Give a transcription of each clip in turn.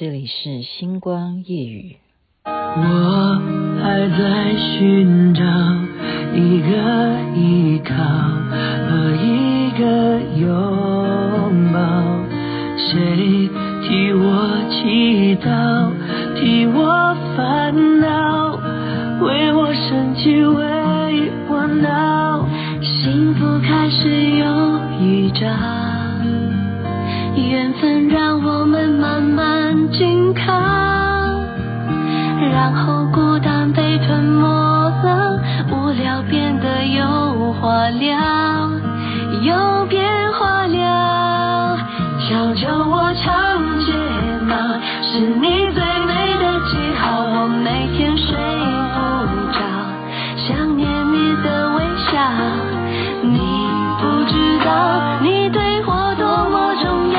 这里是星光夜语。我还在寻找一个依靠和一个拥抱，谁替我祈祷，替我有话聊，有变化了。小酒窝长睫毛，是你最美的记号。我每天睡不着，想念你的微笑。你不知道，你对我多么重要。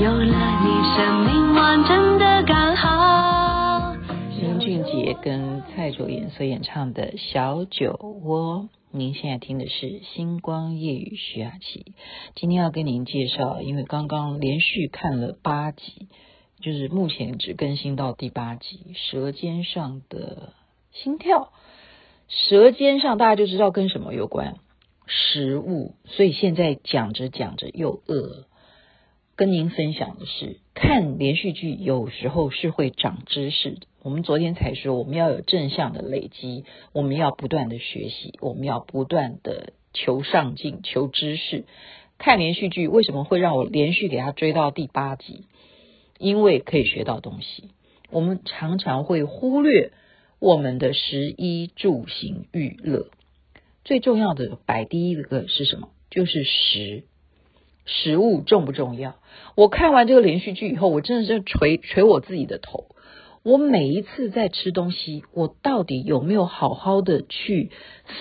有了你，生命完整的刚好。林俊杰跟蔡卓妍所演唱的小酒窝，您现在听的是星光夜雨徐雅琪。今天要跟您介绍，因为刚刚连续看了八集，就是目前只更新到第八集《舌尖上的心跳》。舌尖上，大家就知道跟什么有关？食物。所以现在讲着讲着又饿。跟您分享的是，看连续剧有时候是会长知识的。我们昨天才说，我们要有正向的累积，我们要不断的学习，我们要不断的求上进、求知识。看连续剧为什么会让我连续给他追到第八集？因为可以学到东西。我们常常会忽略我们的食衣住行娱乐，最重要的摆第一个是什么？就是食。食物重不重要？我看完这个连续剧以后，我真的是捶捶我自己的头。我每一次在吃东西，我到底有没有好好的去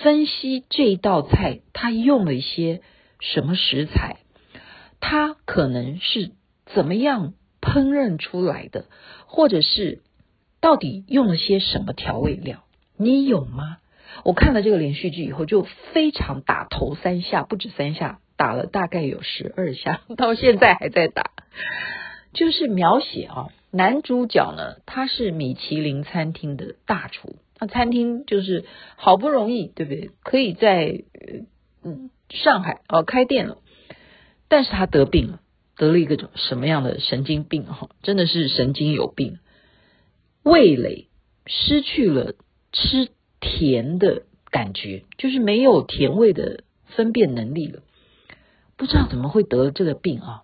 分析这一道菜，它用了一些什么食材？它可能是怎么样烹饪出来的？或者是到底用了些什么调味料？你有吗？我看了这个连续剧以后，就非常打头三下，不止三下。打了大概有十二下，到现在还在打。就是描写啊，男主角呢，他是米其林餐厅的大厨，那餐厅就是好不容易，对不对？可以在嗯上海哦开店了，但是他得病了，得了一个种什么样的神经病哈？真的是神经有病，味蕾失去了吃甜的感觉，就是没有甜味的分辨能力了。不知道怎么会得这个病啊，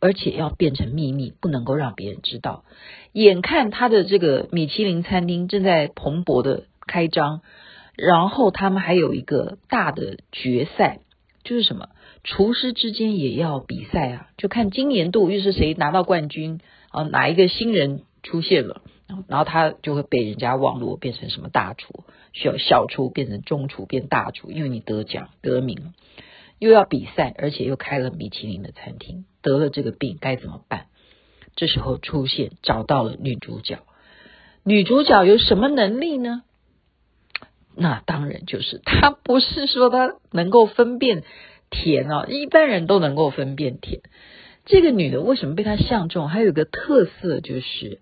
而且要变成秘密，不能够让别人知道。眼看他的这个米其林餐厅正在蓬勃的开张，然后他们还有一个大的决赛，就是什么厨师之间也要比赛啊，就看今年度又是谁拿到冠军啊，哪一个新人出现了，然后他就会被人家网络变成什么大厨，需要小厨变成中厨变大厨，因为你得奖得名。又要比赛，而且又开了米其林的餐厅，得了这个病该怎么办？这时候出现，找到了女主角。女主角有什么能力呢？那当然就是她不是说她能够分辨甜哦，一般人都能够分辨甜。这个女的为什么被她相中？还有一个特色就是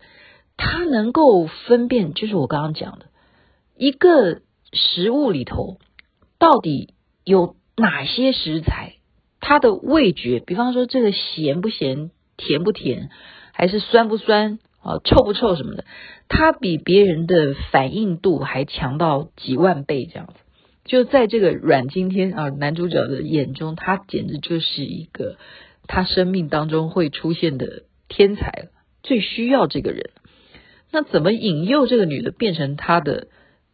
她能够分辨，就是我刚刚讲的一个食物里头到底有。哪些食材，它的味觉，比方说这个咸不咸、甜不甜，还是酸不酸啊、臭不臭什么的，它比别人的反应度还强到几万倍这样子。就在这个阮经天啊男主角的眼中，他简直就是一个他生命当中会出现的天才，最需要这个人。那怎么引诱这个女的变成他的？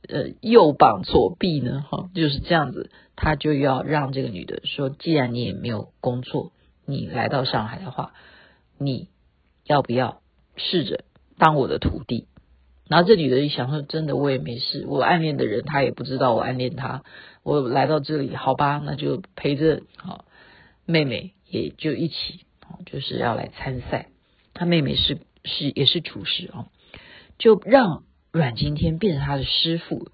呃，右膀左臂呢？哈，就是这样子，他就要让这个女的说，既然你也没有工作，你来到上海的话，你要不要试着当我的徒弟？然后这女的一想说，真的，我也没事，我暗恋的人他也不知道我暗恋他，我来到这里，好吧，那就陪着啊，妹妹也就一起，就是要来参赛。他妹妹是是也是厨师啊，就让。阮经天变成他的师傅，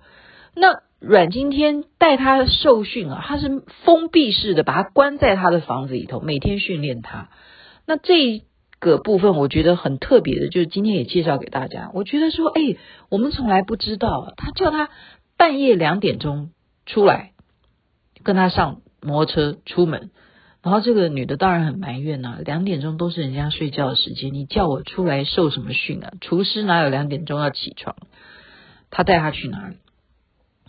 那阮经天带他受训啊，他是封闭式的，把他关在他的房子里头，每天训练他。那这个部分我觉得很特别的，就是今天也介绍给大家。我觉得说，哎，我们从来不知道，他叫他半夜两点钟出来，跟他上摩托车出门。然后这个女的当然很埋怨呐、啊，两点钟都是人家睡觉的时间，你叫我出来受什么训啊？厨师哪有两点钟要起床？他带他去哪里？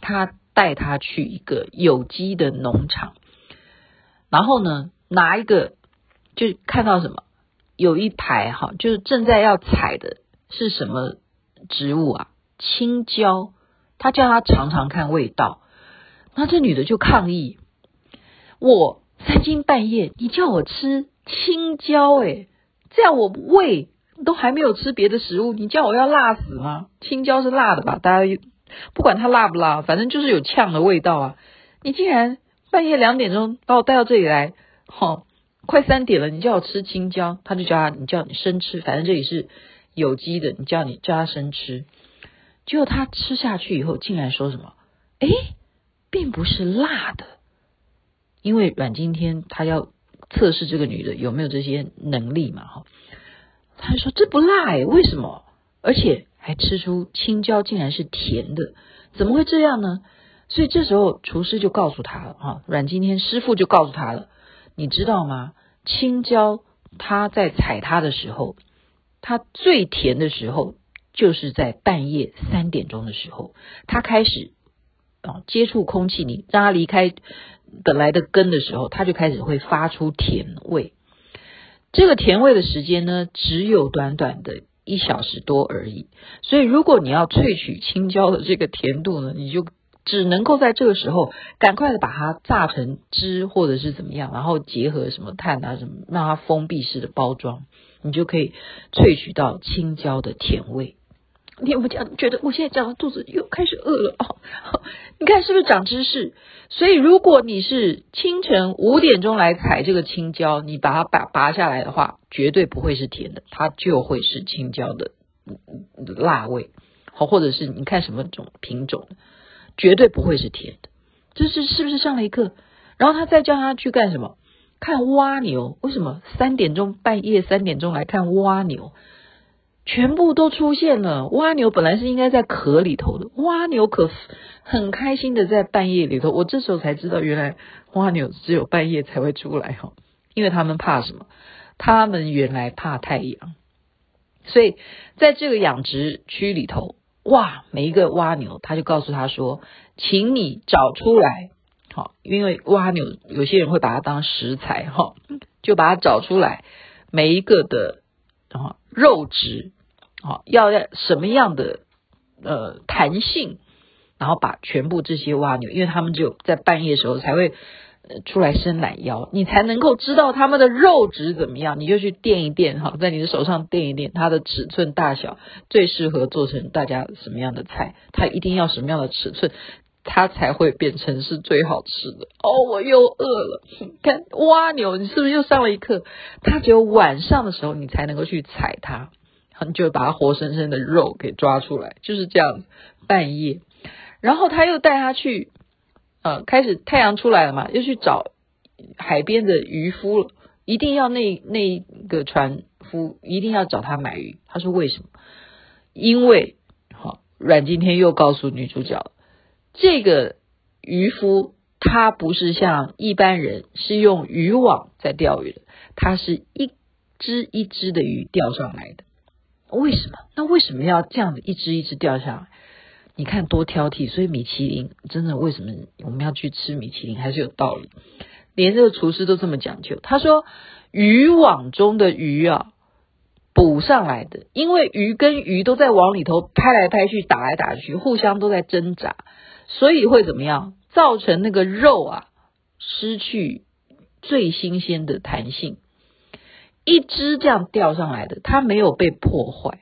他带他去一个有机的农场，然后呢，拿一个就看到什么？有一排哈，就是正在要采的是什么植物啊？青椒。他叫他尝尝看味道，那这女的就抗议我。三更半夜，你叫我吃青椒，诶，这样我胃都还没有吃别的食物，你叫我要辣死吗？青椒是辣的吧？大家不管它辣不辣，反正就是有呛的味道啊！你竟然半夜两点钟把我带到这里来，哈，快三点了，你叫我吃青椒，他就叫他，你叫你生吃，反正这里是有机的，你叫你叫他生吃。结果他吃下去以后，竟然说什么？诶，并不是辣的。因为阮经天他要测试这个女的有没有这些能力嘛，哈，他就说这不辣哎，为什么？而且还吃出青椒竟然是甜的，怎么会这样呢？所以这时候厨师就告诉他了，哈，阮经天师傅就告诉他了，你知道吗？青椒它在采它的时候，它最甜的时候就是在半夜三点钟的时候，它开始啊接触空气，你让它离开。本来的根的时候，它就开始会发出甜味。这个甜味的时间呢，只有短短的一小时多而已。所以，如果你要萃取青椒的这个甜度呢，你就只能够在这个时候赶快的把它榨成汁，或者是怎么样，然后结合什么碳啊什么，让它封闭式的包装，你就可以萃取到青椒的甜味。你有没有讲？觉得我现在讲的肚子又开始饿了哦？你看是不是长知识？所以如果你是清晨五点钟来采这个青椒，你把它拔拔下来的话，绝对不会是甜的，它就会是青椒的辣味。好，或者是你看什么种品种，绝对不会是甜的。这是是不是上了一课？然后他再叫他去干什么？看蜗牛？为什么三点钟半夜三点钟来看蜗牛？全部都出现了。蜗牛本来是应该在壳里头的，蜗牛可很开心的在半夜里头。我这时候才知道，原来蜗牛只有半夜才会出来哈，因为他们怕什么？他们原来怕太阳。所以在这个养殖区里头，哇，每一个蜗牛，他就告诉他说：“请你找出来，好，因为蜗牛有些人会把它当食材哈，就把它找出来，每一个的。”啊，肉质，好，要要什么样的呃弹性，然后把全部这些蛙牛，因为他们只有在半夜时候才会出来伸懒腰，你才能够知道他们的肉质怎么样，你就去垫一垫哈，在你的手上垫一垫，它的尺寸大小最适合做成大家什么样的菜，它一定要什么样的尺寸。它才会变成是最好吃的哦！我又饿了。看蜗牛，你是不是又上了一课？它只有晚上的时候你才能够去踩它，就把它活生生的肉给抓出来，就是这样。半夜，然后他又带他去，呃，开始太阳出来了嘛，又去找海边的渔夫了。一定要那那个船夫一定要找他买鱼。他说为什么？因为好，阮经天又告诉女主角。这个渔夫他不是像一般人是用渔网在钓鱼的，他是一只一只的鱼钓上来的。为什么？那为什么要这样子一只一只掉下来？你看多挑剔。所以米其林真的为什么我们要去吃米其林还是有道理。连这个厨师都这么讲究。他说渔网中的鱼啊。捕上来的，因为鱼跟鱼都在往里头拍来拍去、打来打去，互相都在挣扎，所以会怎么样？造成那个肉啊失去最新鲜的弹性。一只这样钓上来的，它没有被破坏，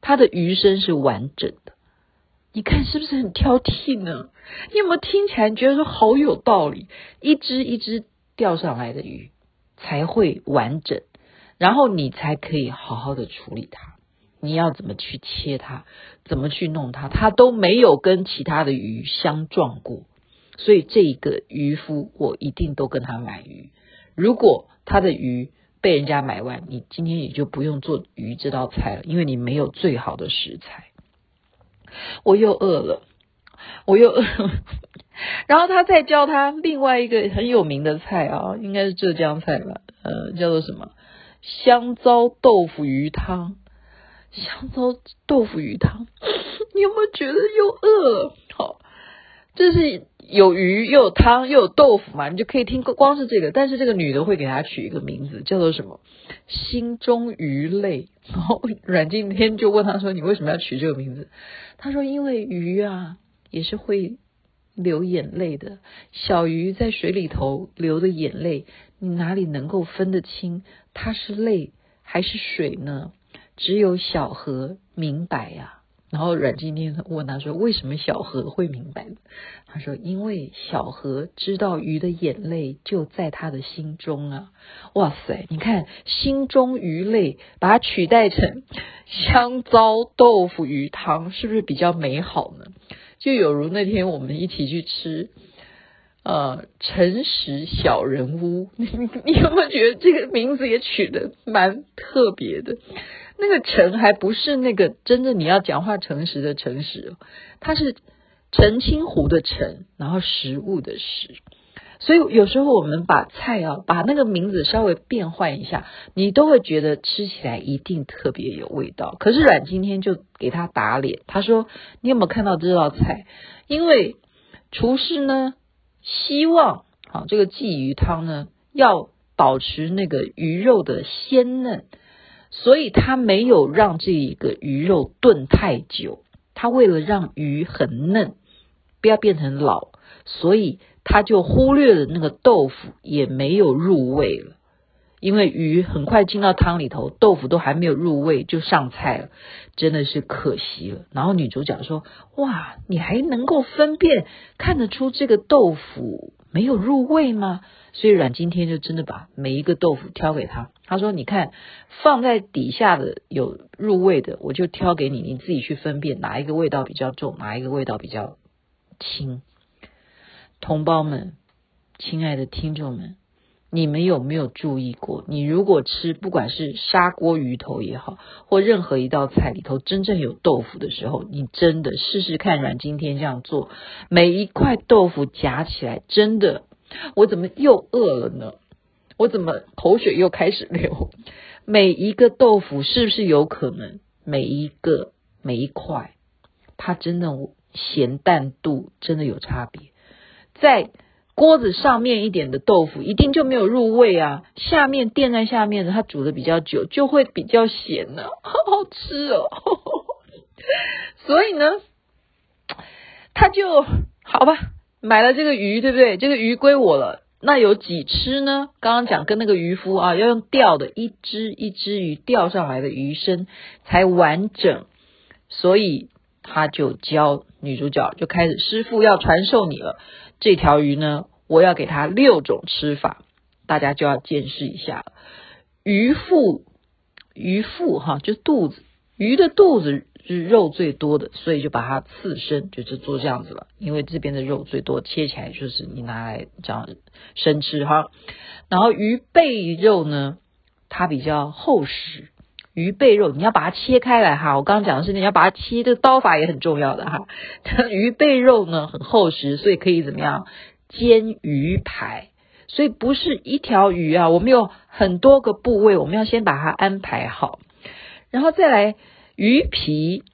它的鱼身是完整的。你看是不是很挑剔呢？你有没有听起来觉得说好有道理？一只一只钓上来的鱼才会完整。然后你才可以好好的处理它，你要怎么去切它，怎么去弄它，它都没有跟其他的鱼相撞过，所以这一个渔夫我一定都跟他买鱼。如果他的鱼被人家买完，你今天也就不用做鱼这道菜了，因为你没有最好的食材。我又饿了，我又饿了。然后他再教他另外一个很有名的菜啊，应该是浙江菜吧，呃，叫做什么？香糟豆腐鱼汤。香糟豆腐鱼汤，你有没有觉得又饿了？好，这是有鱼又有汤又有豆腐嘛，你就可以听光是这个。但是这个女的会给他取一个名字，叫做什么？心中鱼泪。然后阮经天就问他说：“你为什么要取这个名字？”他说：“因为鱼啊，也是会流眼泪的。小鱼在水里头流的眼泪，你哪里能够分得清它是泪还是水呢？”只有小河明白呀、然后阮经天问他说：“为什么小何会明白？”他说：“因为小何知道鱼的眼泪就在他的心中啊！”哇塞，你看“心中鱼泪”，把它取代成“香糟豆腐鱼汤”，是不是比较美好呢？就有如那天我们一起去吃，呃，诚实小人屋，你你有没有觉得这个名字也取得蛮特别的？那个诚还不是那个真正你要讲话诚实的诚实，它是澄清湖的澄，然后食物的食。所以有时候我们把菜啊，把那个名字稍微变换一下，你都会觉得吃起来一定特别有味道。可是阮今天就给他打脸，他说：“你有没有看到这道菜？因为厨师呢，希望啊这个鲫鱼汤呢要保持那个鱼肉的鲜嫩。”所以他没有让这一个鱼肉炖太久，他为了让鱼很嫩，不要变成老，所以他就忽略了那个豆腐也没有入味了。因为鱼很快进到汤里头，豆腐都还没有入味就上菜了，真的是可惜了。然后女主角说：“哇，你还能够分辨看得出这个豆腐没有入味吗？”所以阮经天就真的把每一个豆腐挑给他，他说：“你看，放在底下的有入味的，我就挑给你，你自己去分辨哪一个味道比较重，哪一个味道比较轻。”同胞们，亲爱的听众们，你们有没有注意过？你如果吃不管是砂锅鱼头也好，或任何一道菜里头真正有豆腐的时候，你真的试试看阮经天这样做，每一块豆腐夹起来，真的。我怎么又饿了呢？我怎么口水又开始流？每一个豆腐是不是有可能？每一个每一块，它真的咸淡度真的有差别。在锅子上面一点的豆腐，一定就没有入味啊。下面垫在下面的，它煮的比较久，就会比较咸呢、啊，好好吃哦。所以呢，他就好吧。买了这个鱼，对不对？这个鱼归我了。那有几吃呢？刚刚讲跟那个渔夫啊，要用钓的，一只一只鱼钓上来的鱼身才完整。所以他就教女主角，就开始师傅要传授你了。这条鱼呢，我要给它六种吃法，大家就要见识一下了。鱼腹，鱼腹哈，就肚子，鱼的肚子。是肉最多的，所以就把它刺身，就是做这样子了。因为这边的肉最多，切起来就是你拿来这样生吃哈。然后鱼背肉呢，它比较厚实。鱼背肉你要把它切开来哈，我刚刚讲的是你要把它切，这个刀法也很重要的哈。鱼背肉呢很厚实，所以可以怎么样煎鱼排？所以不是一条鱼啊，我们有很多个部位，我们要先把它安排好，然后再来。鱼皮，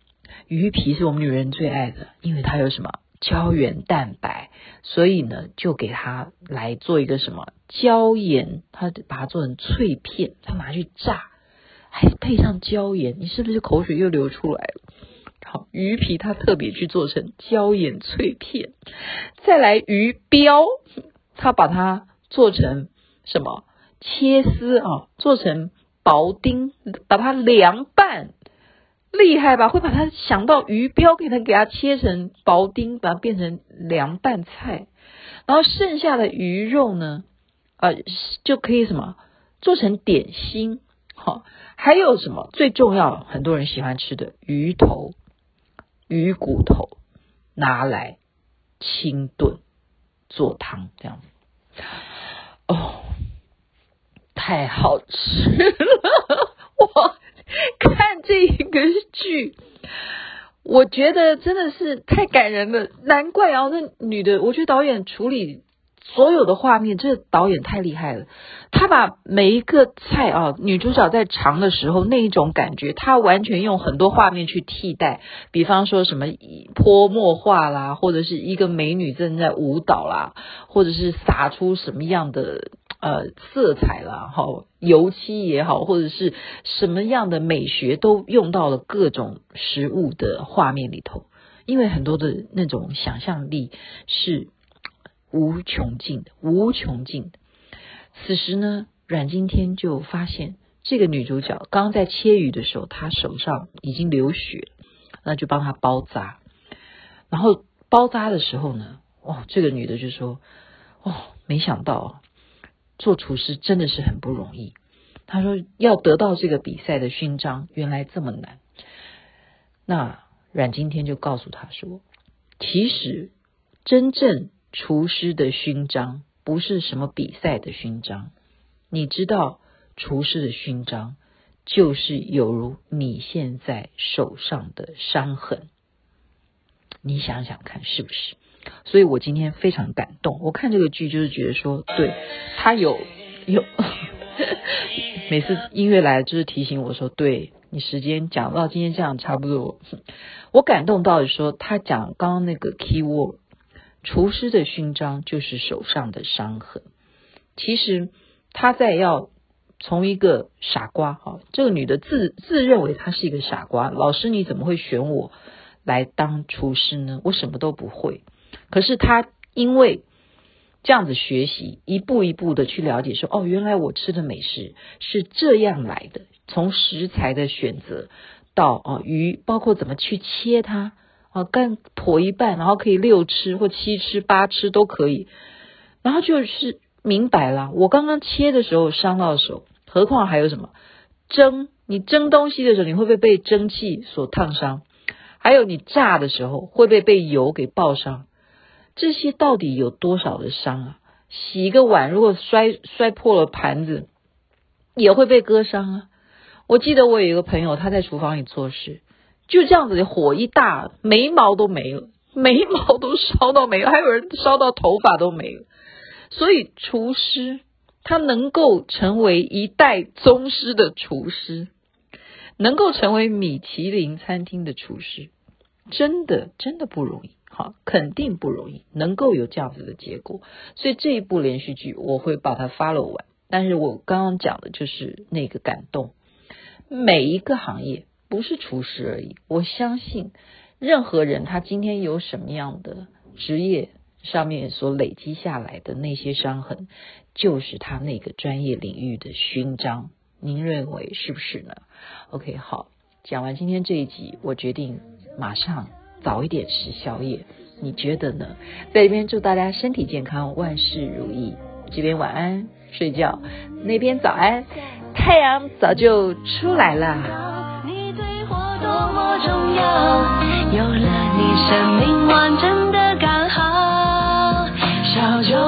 鱼皮是我们女人最爱的，因为它有什么胶原蛋白，所以呢，就给它来做一个什么椒盐，它把它做成脆片，它拿去炸，还配上椒盐，你是不是口水又流出来了？好，鱼皮它特别去做成椒盐脆片，再来鱼鰾，它把它做成什么切丝啊，做成薄丁，把它凉拌。厉害吧？会把它想到鱼鰾，给它给它切成薄丁，把它变成凉拌菜，然后剩下的鱼肉呢，呃，就可以什么做成点心，好，还有什么最重要？很多人喜欢吃的鱼头、鱼骨头，拿来清炖做汤这样子。哦，太好吃了！我看这个剧，我觉得真的是太感人了。难怪啊，那女的，我觉得导演处理。所有的画面，这导演太厉害了。他把每一个菜啊，女主角在尝的时候那一种感觉，他完全用很多画面去替代。比方说什么泼墨画啦，或者是一个美女正在舞蹈啦，或者是洒出什么样的呃色彩啦，好油漆也好，或者是什么样的美学都用到了各种食物的画面里头，因为很多的那种想象力是。无穷尽的，无穷尽的。此时呢，阮经天就发现这个女主角刚在切鱼的时候，她手上已经流血，那就帮她包扎。然后包扎的时候呢，哦，这个女的就说：“哦，没想到做厨师真的是很不容易。”她说：“要得到这个比赛的勋章，原来这么难。”那阮经天就告诉她说：“其实真正……”厨师的勋章不是什么比赛的勋章，你知道，厨师的勋章就是有如你现在手上的伤痕。你想想看，是不是？所以我今天非常感动。我看这个剧就是觉得说，对，他有有，每次音乐来就是提醒我说，对，你时间讲到今天这样差不多。我感动到的说，他讲刚刚那个 key word。厨师的勋章就是手上的伤痕。其实他在要从一个傻瓜哈，这个女的自自认为她是一个傻瓜。老师，你怎么会选我来当厨师呢？我什么都不会。可是她因为这样子学习，一步一步的去了解说，说哦，原来我吃的美食是这样来的。从食材的选择到啊鱼，包括怎么去切它。啊，干剖一半，然后可以六吃或七吃八吃都可以，然后就是明白了。我刚刚切的时候伤到手，何况还有什么蒸？你蒸东西的时候，你会不会被蒸汽所烫伤？还有你炸的时候，会不会被油给爆伤？这些到底有多少的伤啊？洗一个碗，如果摔摔破了盘子，也会被割伤啊。我记得我有一个朋友，他在厨房里做事。就这样子，火一大，眉毛都没了，眉毛都烧到没了，还有人烧到头发都没了。所以厨师他能够成为一代宗师的厨师，能够成为米其林餐厅的厨师，真的真的不容易，好，肯定不容易，能够有这样子的结果。所以这一部连续剧我会把它 follow 完，但是我刚刚讲的就是那个感动，每一个行业。不是厨师而已，我相信任何人，他今天有什么样的职业上面所累积下来的那些伤痕，就是他那个专业领域的勋章。您认为是不是呢？OK，好，讲完今天这一集，我决定马上早一点吃宵夜。你觉得呢？在这边祝大家身体健康，万事如意。这边晚安，睡觉；那边早安，太阳早就出来了。多么重要，有了你，生命完整的刚好。小酒